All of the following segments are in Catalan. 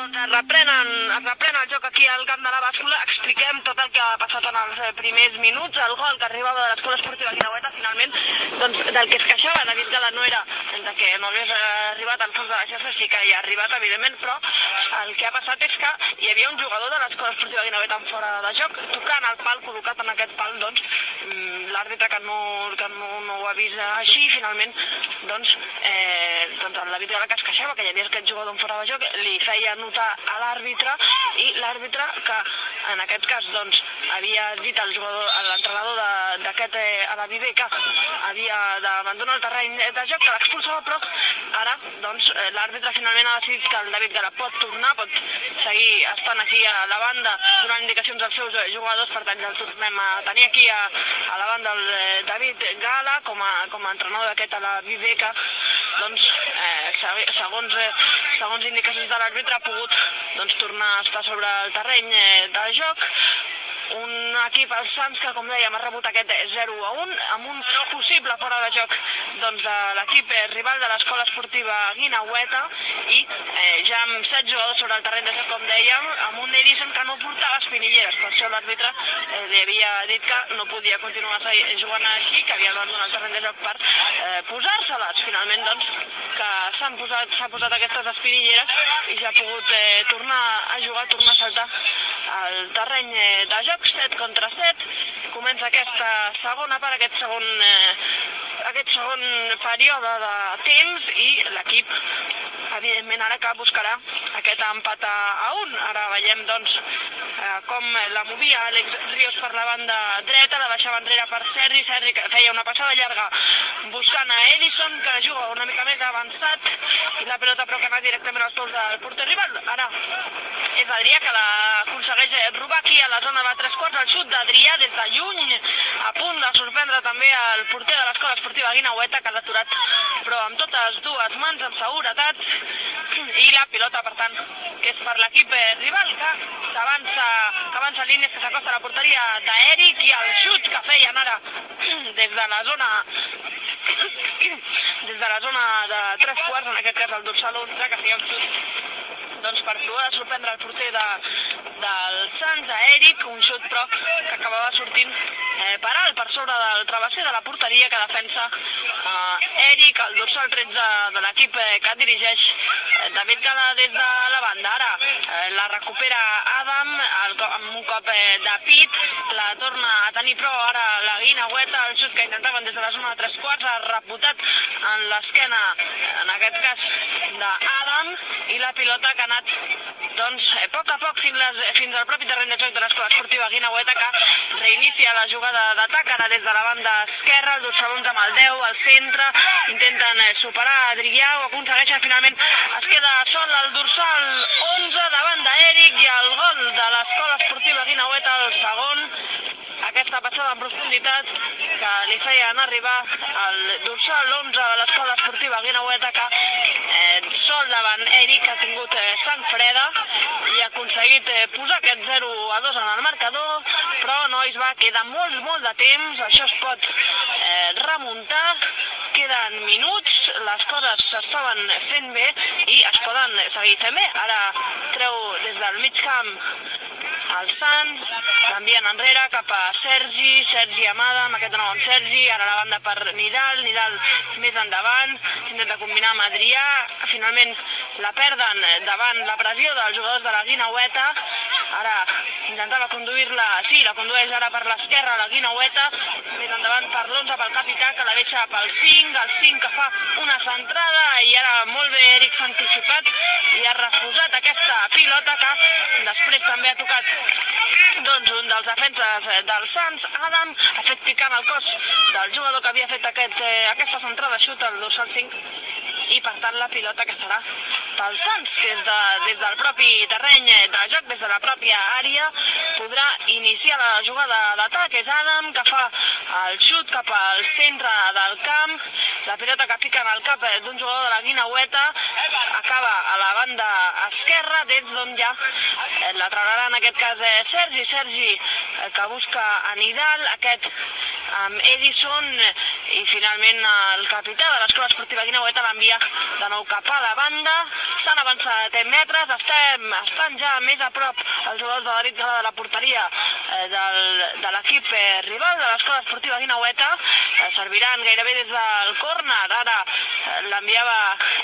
Doncs es reprenen, es reprèn el joc aquí al camp de la bàscula, expliquem tot el que ha passat en els eh, primers minuts, el gol que arribava de l'escola esportiva Guinaueta, finalment, doncs del que es queixava David Gala no era de que no hagués eh, arribat al fons de la xarxa, sí que hi ha arribat, evidentment, però el que ha passat és que hi havia un jugador de l'escola esportiva Guinaueta en fora de joc, tocant el pal, col·locat en aquest pal, doncs, mm, l'àrbitre que, no, que no, no ho avisa així, finalment, doncs, eh, doncs el David Gala que es queixava que hi havia aquest jugador en fora de joc, li feia notar a l'àrbitre i l'àrbitre que en aquest cas doncs havia dit al jugador, a l'entrenador d'aquest eh, a la Viver que havia d'abandonar el terreny de joc, que l'expulsava, però ara doncs eh, l'àrbitre finalment ha decidit que el David Gala pot tornar, pot seguir estant aquí a la banda donant indicacions als seus eh, jugadors, per tant ja el tornem a tenir aquí a, a la banda el eh, David Gala com a, com a entrenador d'aquest a la Viver que doncs, eh, segons, eh, segons indicacions de l'àrbitre ha pogut doncs, tornar a estar sobre el terreny eh, de joc un equip, el Sants, que com dèiem ha rebut aquest 0 a 1 amb un possible fora de joc doncs, de l'equip eh, rival de l'escola esportiva Guinaueta i eh, ja amb 7 jugadors sobre el terreny de joc, com dèiem, amb un Edison que no portava espinilleres, per això l'àrbitre eh, li havia dit que no podia continuar jugant així, que havia d'abandonar el terreny de joc per eh, posar-se-les. Finalment, doncs, que s'han posat, posat aquestes espinilleres i ja ha pogut eh, tornar a jugar, tornar a saltar al terreny eh, de joc, 7 contra 7. Comença aquesta segona part, aquest segon, eh, aquest segon període de temps i l'equip, evidentment, ara que buscarà aquest empat a 1. Ara veiem, doncs, com la movia Àlex Ríos per la banda dreta, la baixava enrere per Sergi, Sergi que feia una passada llarga buscant a Edison, que juga una mica més avançat, i la pelota però que anava directament als peus del porter rival. Ara és Adrià que l'aconsegueix robar aquí a la zona de tres quarts, el xut d'Adrià des de lluny, a punt de sorprendre també el porter de l'escola esportiva Guinaueta, que l'ha aturat però amb totes dues mans, amb seguretat, i la pilota, per tant, que és per l'equip rival, que s'avança, que avança línies, que s'acosta a la porteria d'Eric, i el xut que feien ara des de la zona des de la zona de tres quarts, en aquest cas el dorsal 11, que feia un xut doncs, per provar de sorprendre el porter de, del Sants, a Eric, un xut però que acabava sortint eh, per alt, per sobre del travesser de la porteria que defensa eh, Eric, el dorsal 13 de l'equip eh, que dirigeix eh, David Gala des de la banda. Ara eh, la recupera Adam el, amb un cop eh, de pit, la torna a tenir però ara la Guinaueta, el xut que intentaven des de la zona de tres quarts, ha reputat en l'esquena, en aquest cas d'Adam, i la pilota que anat doncs, a poc a poc fins, les, fins al propi terreny de joc de l'escola esportiva Guinaueta que reinicia la jugada d'atac ara des de la banda esquerra, el dorsal 11 amb el 10 al centre, intenten eh, superar Adrià, ho aconsegueixen finalment. Es queda sol el dorsal 11 davant d'Eric i el gol de l'escola esportiva Guinaueta el segon aquesta passada en profunditat que li feien arribar el dorsal 11 de l'escola esportiva Guinaueta que eh, sol davant Eric ha tingut eh, sang freda i ha aconseguit eh, posar aquest 0 a 2 en el marcador, però nois va quedar molt, molt de temps, això es pot eh, remuntar, queden minuts, les coses s'estaven fent bé i es poden seguir fent bé. Ara treu des del mig camp el Sants, l'envien enrere cap a Sergi, Sergi Amada, amb aquest de nou amb Sergi, ara la banda per Nidal, Nidal més endavant, intenta combinar amb Adrià, finalment la perden davant la pressió dels jugadors de la Guinaueta, ara intentava conduir-la, sí, la condueix ara per l'esquerra la Guinaueta, més endavant per l'11 pel capità, que la deixa pel 5, el 5 que fa una centrada, i ara molt bé Eric s'ha anticipat i ha refusat aquesta pilota que després també ha tocat doncs un dels defenses eh, del Sants, Adam, ha fet picant el cos del jugador que havia fet aquest, eh, aquesta centrada xut al dorsal 5 i per tant la pilota que serà pel Sants, que és de, des del propi terreny de joc, des de la pròpia àrea, podrà iniciar la jugada d'atac. És Adam que fa el xut cap al centre del camp, la pilota que pica en el cap d'un jugador de la Guinaueta, acaba a la banda esquerra, des d'on ja la traurà en aquest cas eh, Sergi, Sergi eh, que busca a Nidal, aquest amb Edison i finalment el capità de l'escola esportiva Guinaueta l'envia de nou cap a la banda. S'han avançat 10 metres, estem, estan ja més a prop els jugadors de Gala de la porteria eh, del, de l'equip eh, rival de l'escola esportiva Guinaueta. Eh, serviran gairebé des del córner. Ara eh, l'enviava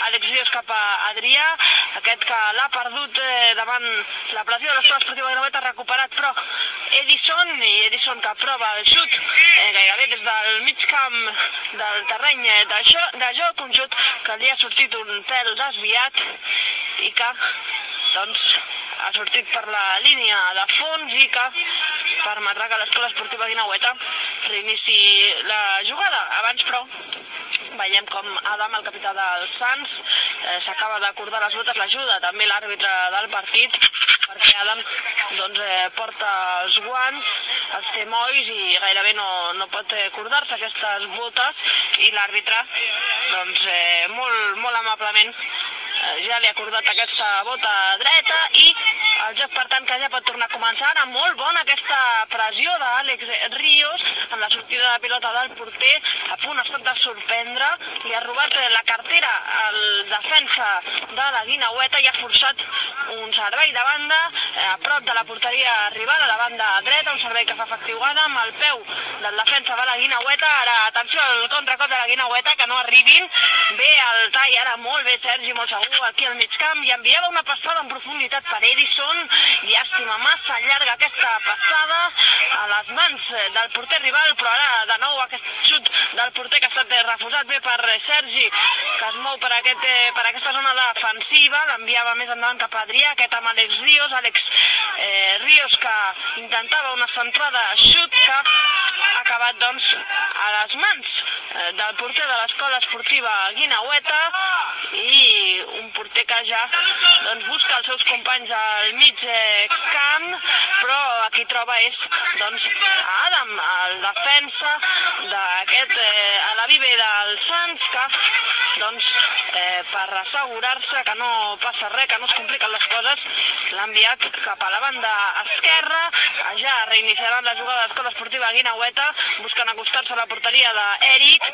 Àlex Ríos cap a Adrià, aquest que l'ha perdut eh, davant la pressió de l'escola esportiva Guinaueta, recuperat però Edison i Edison que prova el xut eh, gairebé des del mig camp del terreny de, jo, de joc, un xut que li ha sortit un pèl desviat i que doncs, ha sortit per la línia de fons i que permetrà que l'escola esportiva Guinaueta reinici la jugada. Abans, però, veiem com Adam, el capità dels Sants, eh, s'acaba d'acordar les botes, l'ajuda també l'àrbitre del partit perquè Adam doncs, eh, porta els guants, els té molls i gairebé no, no pot acordar-se aquestes botes i l'àrbitre doncs, eh, molt, molt amablement ja li ha acordat aquesta bota dreta i el joc, per tant, que ja pot tornar a començar. Ara molt bona aquesta pressió d'Àlex Ríos en la sortida de pilota del porter, a punt ha estat de sorprendre. Li ha robat la cartera al defensa de la Guinaueta i ha forçat un servei de banda eh, a prop de la porteria rival, a la banda dreta, un servei que fa efectiu Gana amb el peu del defensa de la Guinaueta. Ara, atenció al contracop de la Guinaueta, que no arribin. Bé el tall, ara molt bé Sergi, molt segur, aquí al mig camp, i enviava una passada en profunditat per Edison, Johnson. Llàstima, massa llarga aquesta passada a les mans del porter rival, però ara de nou aquest xut del porter que ha estat refusat bé per Sergi, que es mou per, aquest, eh, per aquesta zona defensiva, l'enviava més endavant cap a Adrià, aquest amb Àlex Ríos, Àlex eh, Ríos que intentava una centrada xut que ha acabat doncs a les mans eh, del porter de l'escola esportiva Guinaueta i un porter que ja doncs, busca els seus companys al mig eh, camp, però aquí troba és doncs, Adam, el defensa d'aquest eh, a la vive del Sants, que doncs, eh, per assegurar-se que no passa res, que no es compliquen les coses, l'ha enviat cap a la banda esquerra, ja reiniciaran la jugada de l'escola esportiva Guinaueta, buscant acostar-se a la porteria d'Eric,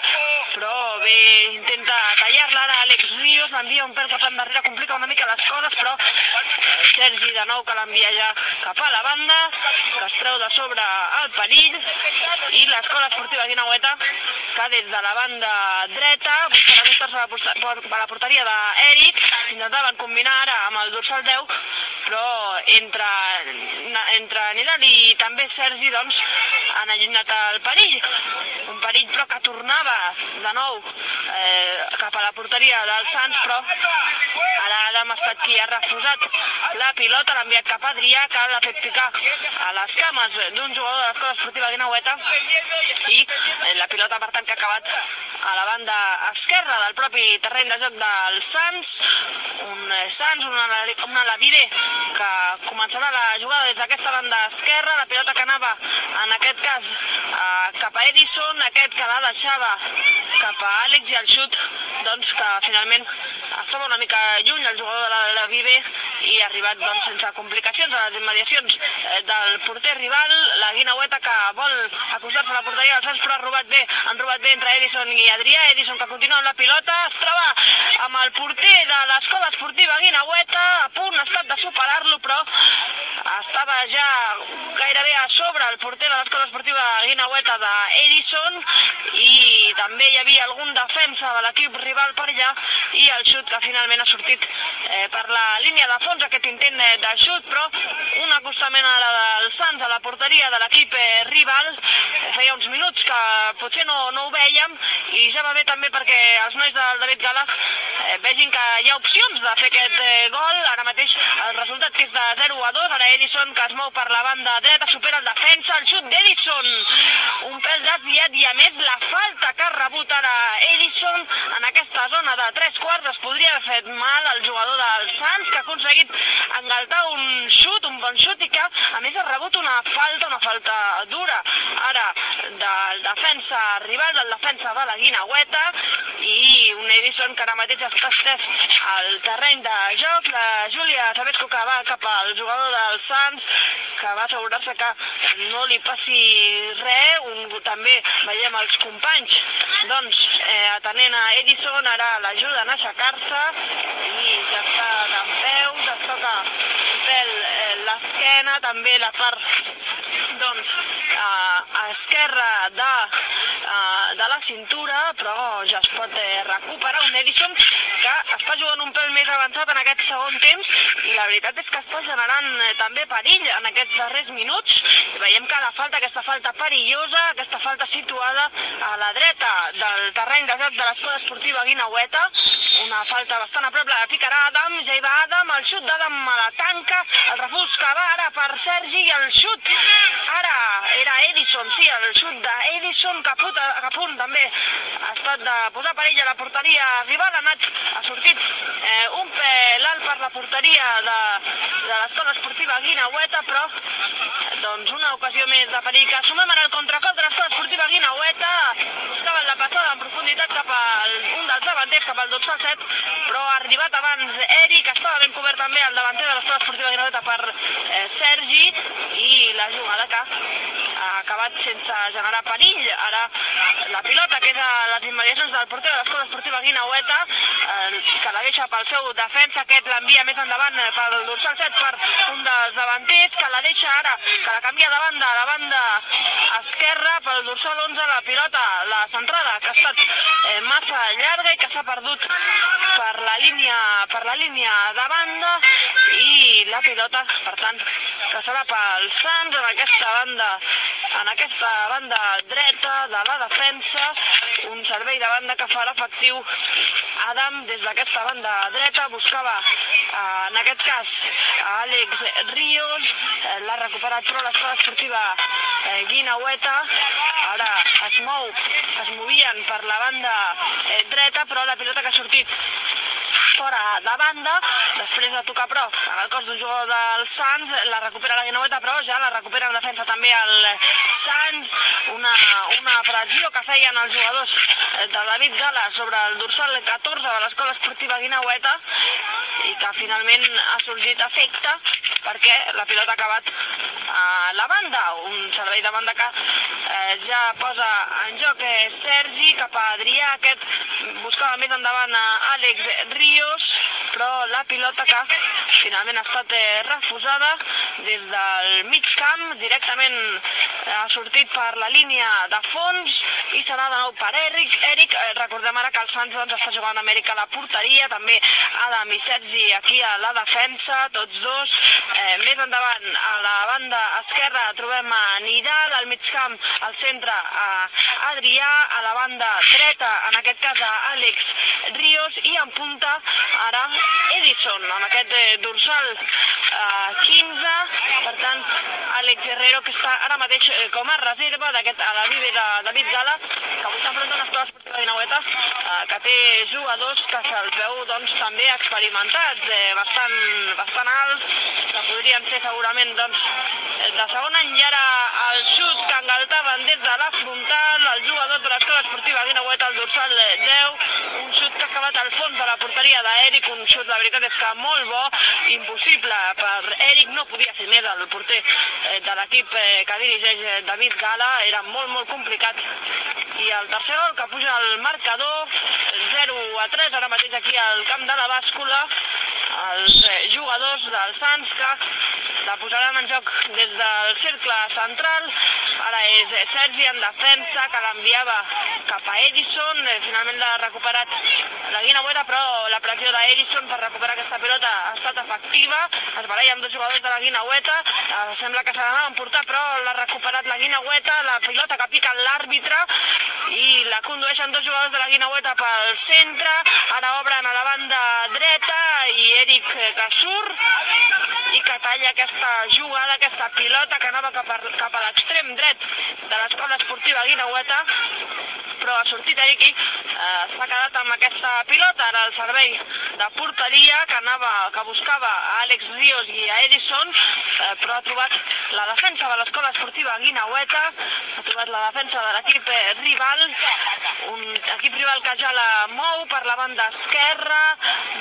però bé, intenta tallar-la. Ara Àlex Ríos, l'envia un pèl cap endarrere, complica una mica les coses, però Sergi de nou que l'envia ja cap a la banda, que es treu de sobre el perill, i l'escola esportiva Guinaueta, que des de la banda dreta, buscant a la porteria d'Eric, intentaven combinar ara amb el dorsal 10, però entre, entre Nidal i també Sergi doncs, han allunyat el perill. Un perill però que tornava de nou eh, cap a la porteria del Sants, però ara Adam ha estat qui ha refusat la pilota, l'ha enviat cap a Adrià, que l'ha fet picar a les cames d'un jugador de l'escola esportiva Guinaueta. I eh, la pilota per tant que ha acabat a la banda esquerra del propi terreny de joc del Sants, un eh, Sants, una, una Lavide que començarà la jugada des d'aquesta banda esquerra, la pilota que anava en aquest cas eh, cap a Edison, aquest que la deixava cap a Àlex i el xut doncs que finalment estava una mica lluny el jugador de la, la Vive i ha arribat doncs, sense complicacions a les immediacions eh, del porter rival, la Guinaueta que vol acostar-se a la porteria dels Sants però ha robat bé, han robat bé entre Edison i Adrià, Edison que continua amb la pilota, es troba amb el porter de l'escola esportiva Guinaueta, a punt ha estat de superar-lo però estava ja gairebé a sobre el porter de l'escola esportiva Guinaueta d'Edison i també hi havia algun defensa de l'equip rival per allà i el xut que finalment ha sortit eh, per la línia de fons aquest intent de xut, però un acostament a la del Sants a la porteria de l'equip eh, rival. Feia uns minuts que potser no, no ho vèiem i ja va bé també perquè els nois del David Gala eh, vegin que hi ha opcions de fer aquest eh, gol. Ara mateix el resultat que és de 0 a 2. Ara Edison que es mou per la banda dreta, supera el defensa, el xut d'Edison. Un pèl desviat i a més la falta que ha rebut ara Edison en aquesta zona de tres quarts es podria haver fet mal al jugador del Sants que ha aconseguit engaltar un xut, un bon xut i que a més ha rebut una falta, una falta dura. Ara del defensa rival, del defensa de la Guinaueta i un Edison que ara mateix està estès al terreny de joc, la Júlia Sabesco que va cap al jugador del Sants, que va assegurar-se que no li passi res, un, també veiem els companys, doncs, eh, atenent a Edison, ara l'ajuden a aixecar-se i ja està d'en peus, es toca eh, l'esquena, també la part doncs, a esquerra de, de la cintura, però ja es pot eh, recuperar un Edison que està jugant un pèl més avançat en aquest segon temps i la veritat és que està generant eh, també perill en aquests darrers minuts. Veiem que la falta, aquesta falta perillosa, aquesta falta situada a la dreta del terreny de joc de l'escola esportiva Guinaueta, una falta bastant a prop, la picarà Adam, ja hi va Adam, el xut d'Adam a la tanca, el refús que va ara per Sergi i el xut. Ara era Edison, sí, el xut d'Edison que, puta, que punt també ha estat de posar perill a la porteria rival, ha anat, ha sortit eh, un pèl alt per la porteria de, de l'escola esportiva Guinaueta, però doncs una ocasió més de perill que sumem en el contracop de l'escola esportiva Guinaueta, buscaven la passada en profunditat cap al un dels davanters, cap al dorsal 7, però ha arribat abans Eric, estava ben cobert també el davanter de l'escola esportiva Guinaueta per eh, Sergi, i la jugada que ha acabat sense generar perill. Ara la pilota, que és a les immediacions del porter de l'escola esportiva Guinaueta, eh, que la deixa pel seu defensa, aquest l'envia més endavant eh, pel dorsal 7 per un dels davanters, que la deixa ara, que la canvia de banda a la banda esquerra pel dorsal 11, la pilota, la centrada, que ha estat eh, massa llarga i que s'ha perdut per la línia per la línia de banda i la pilota, per tant, que serà pel Sants en aquesta banda en aquesta banda dreta de la defensa un servei de banda que farà efectiu Adam des d'aquesta banda dreta buscava eh, en aquest cas Àlex Ríos eh, l'ha recuperat però l'escola esportiva eh, Guinaueta ara es mou es movien per la banda dreta però la pilota que ha sortit fora de banda, després de tocar però amb el cos d'un jugador del Sants, la recupera la Guinaueta, però ja la recupera en defensa també el Sants, una, una pressió que feien els jugadors de David Gala sobre el dorsal 14 de l'escola esportiva Guinaueta i que finalment ha sorgit efecte perquè la pilota ha acabat a la banda, un servei de banda que eh, ja posa en joc eh, Sergi cap a Adrià, aquest buscava més endavant a Àlex Ríos, però la pilota que finalment ha estat eh, refusada des del mig camp, directament eh, ha sortit per la línia de fons i serà de nou per Eric. Eric, eh, recordem ara que el Sants doncs, està jugant a Amèrica a la porteria, també Adam i Sergi aquí a la defensa, tots dos. Eh, més endavant, a la banda esquerra, trobem a Nidal, al mig camp, al centre a Adrià, a la banda dreta, en aquest cas a Àlex Ríos, i en punta ara Edison, amb aquest eh, dorsal eh, 15, per tant, Àlex Herrero, que està ara mateix eh, com a reserva d'aquest a la Vive de David Gala, que avui s'enfronta a una escola esportiva de Naueta, eh, que té jugadors que se'ls veu doncs, també experimentats, eh, bastant, bastant alts, podrien ser segurament doncs, de segon any i ara el xut que engaltaven des de la frontal, el jugador de l'escola esportiva Guinaueta, el dorsal 10, un xut que ha acabat al fons de la porteria d'Eric, un xut, la veritat és que molt bo, impossible per Eric, no podia fer més el porter eh, de l'equip eh, que dirigeix eh, David Gala, era molt, molt complicat. I el tercer gol que puja al marcador, 0 a 3, ara mateix aquí al camp de la bàscula, els jugadors del Sants que la posaran en joc des del cercle central. Ara és Sergi en defensa, que l'enviava cap a Edison. Finalment l'ha recuperat la Guinaueta, però la pressió d'Edison per recuperar aquesta pilota ha estat efectiva. Es baralla amb dos jugadors de la Guinaueta. Eh, sembla que se l'anava a emportar, però l'ha recuperat la Guinaueta. La pilota que pica l'àrbitre i la condueixen dos jugadors de la Guinaueta pel centre. Ara obren a la banda dreta i Eric Cassur i que talla aquesta jugada, aquesta pilota que anava cap a, cap a l'extrem dret de l'escola esportiva Guinaueta però ha sortit Eriqui, eh, s'ha quedat amb aquesta pilota, ara el servei de porteria que anava, que buscava a Àlex Ríos i a Edison, eh, però ha trobat la defensa de l'escola esportiva Guinaueta, ha trobat la defensa de l'equip rival, un equip rival que ja la mou per la banda esquerra,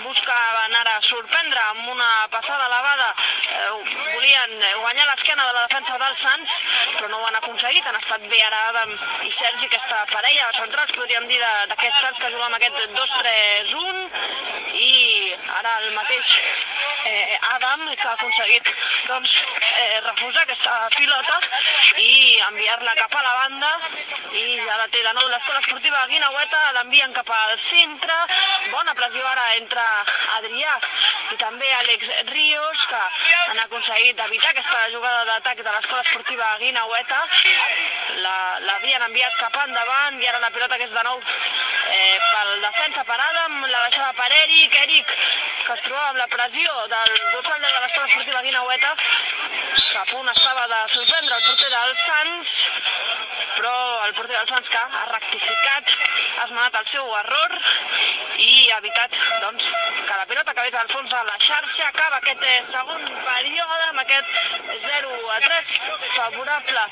buscaven ara sorprendre amb una passada elevada, eh, volien guanyar l'esquena de la defensa dels Sants, però no ho han aconseguit, han estat bé ara Adam i Sergi, aquesta parella centrals, podríem dir, d'aquests Sants que juguen amb aquest 2-3-1 i ara el mateix eh, Adam que ha aconseguit doncs, eh, refusar aquesta pilota i enviar-la cap a la banda. I ja la té de nou l'escola esportiva Guinaueta, l'envien cap al centre, bona pressió ara entre Adrià i també Àlex Ríos que han aconseguit evitar aquesta jugada d'atac de l'escola esportiva Guinaueta. L'havien enviat cap endavant i ara la pilota que és de nou eh, pel defensa per Adam, la baixada per Eric, Eric que es trobava amb la pressió del dorsal de l'escola esportiva Guinaueta. Que a punt estava de sorprendre el porter del Sants però el porter del Sants que ha rectificat esmenat el seu error i ha evitat doncs, que la pilota acabés al fons de la xarxa. Acaba aquest eh, segon període amb aquest 0 a 3 favorable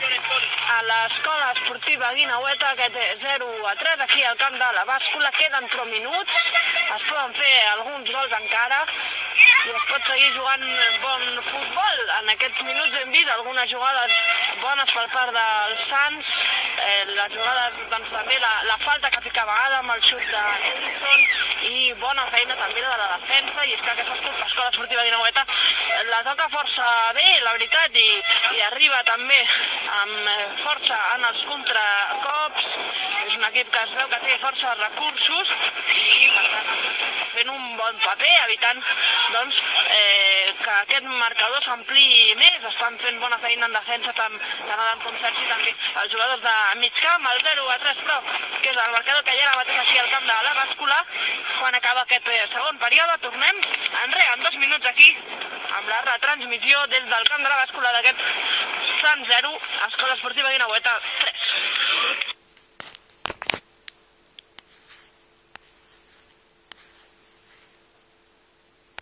a l'escola esportiva Guinaueta aquest 0 a 3 aquí al camp de la bàscula. Queden però minuts. Es poden fer alguns gols encara i es pot seguir jugant bon futbol. En aquests minuts hem vist algunes jugades bones per part dels Sants, eh, les jugades, doncs també la, la falta que ficava Adam, el xut de Edison i bona feina també de la defensa i és que aquesta escola esportiva Guinaueta la toca força bé, la veritat, i, i arriba també amb eh, força en els contracops, és un equip que es veu que té força recursos i per tant fent un bon paper, evitant doncs, eh, que aquest marcador s'ampliï més, estan fent bona feina en defensa tant, tant Adam com Sergi també els jugadors de mig camp, el 0 a 3 però, que és el marcador que hi ha mateix aquí al camp de la bàscula, quan acaba aquest eh, segon període, tornem enrere en dos minuts aquí amb la retransmissió des del camp de la bàscula d'aquest Sant 0, Escola Esportiva Guinaueta 3.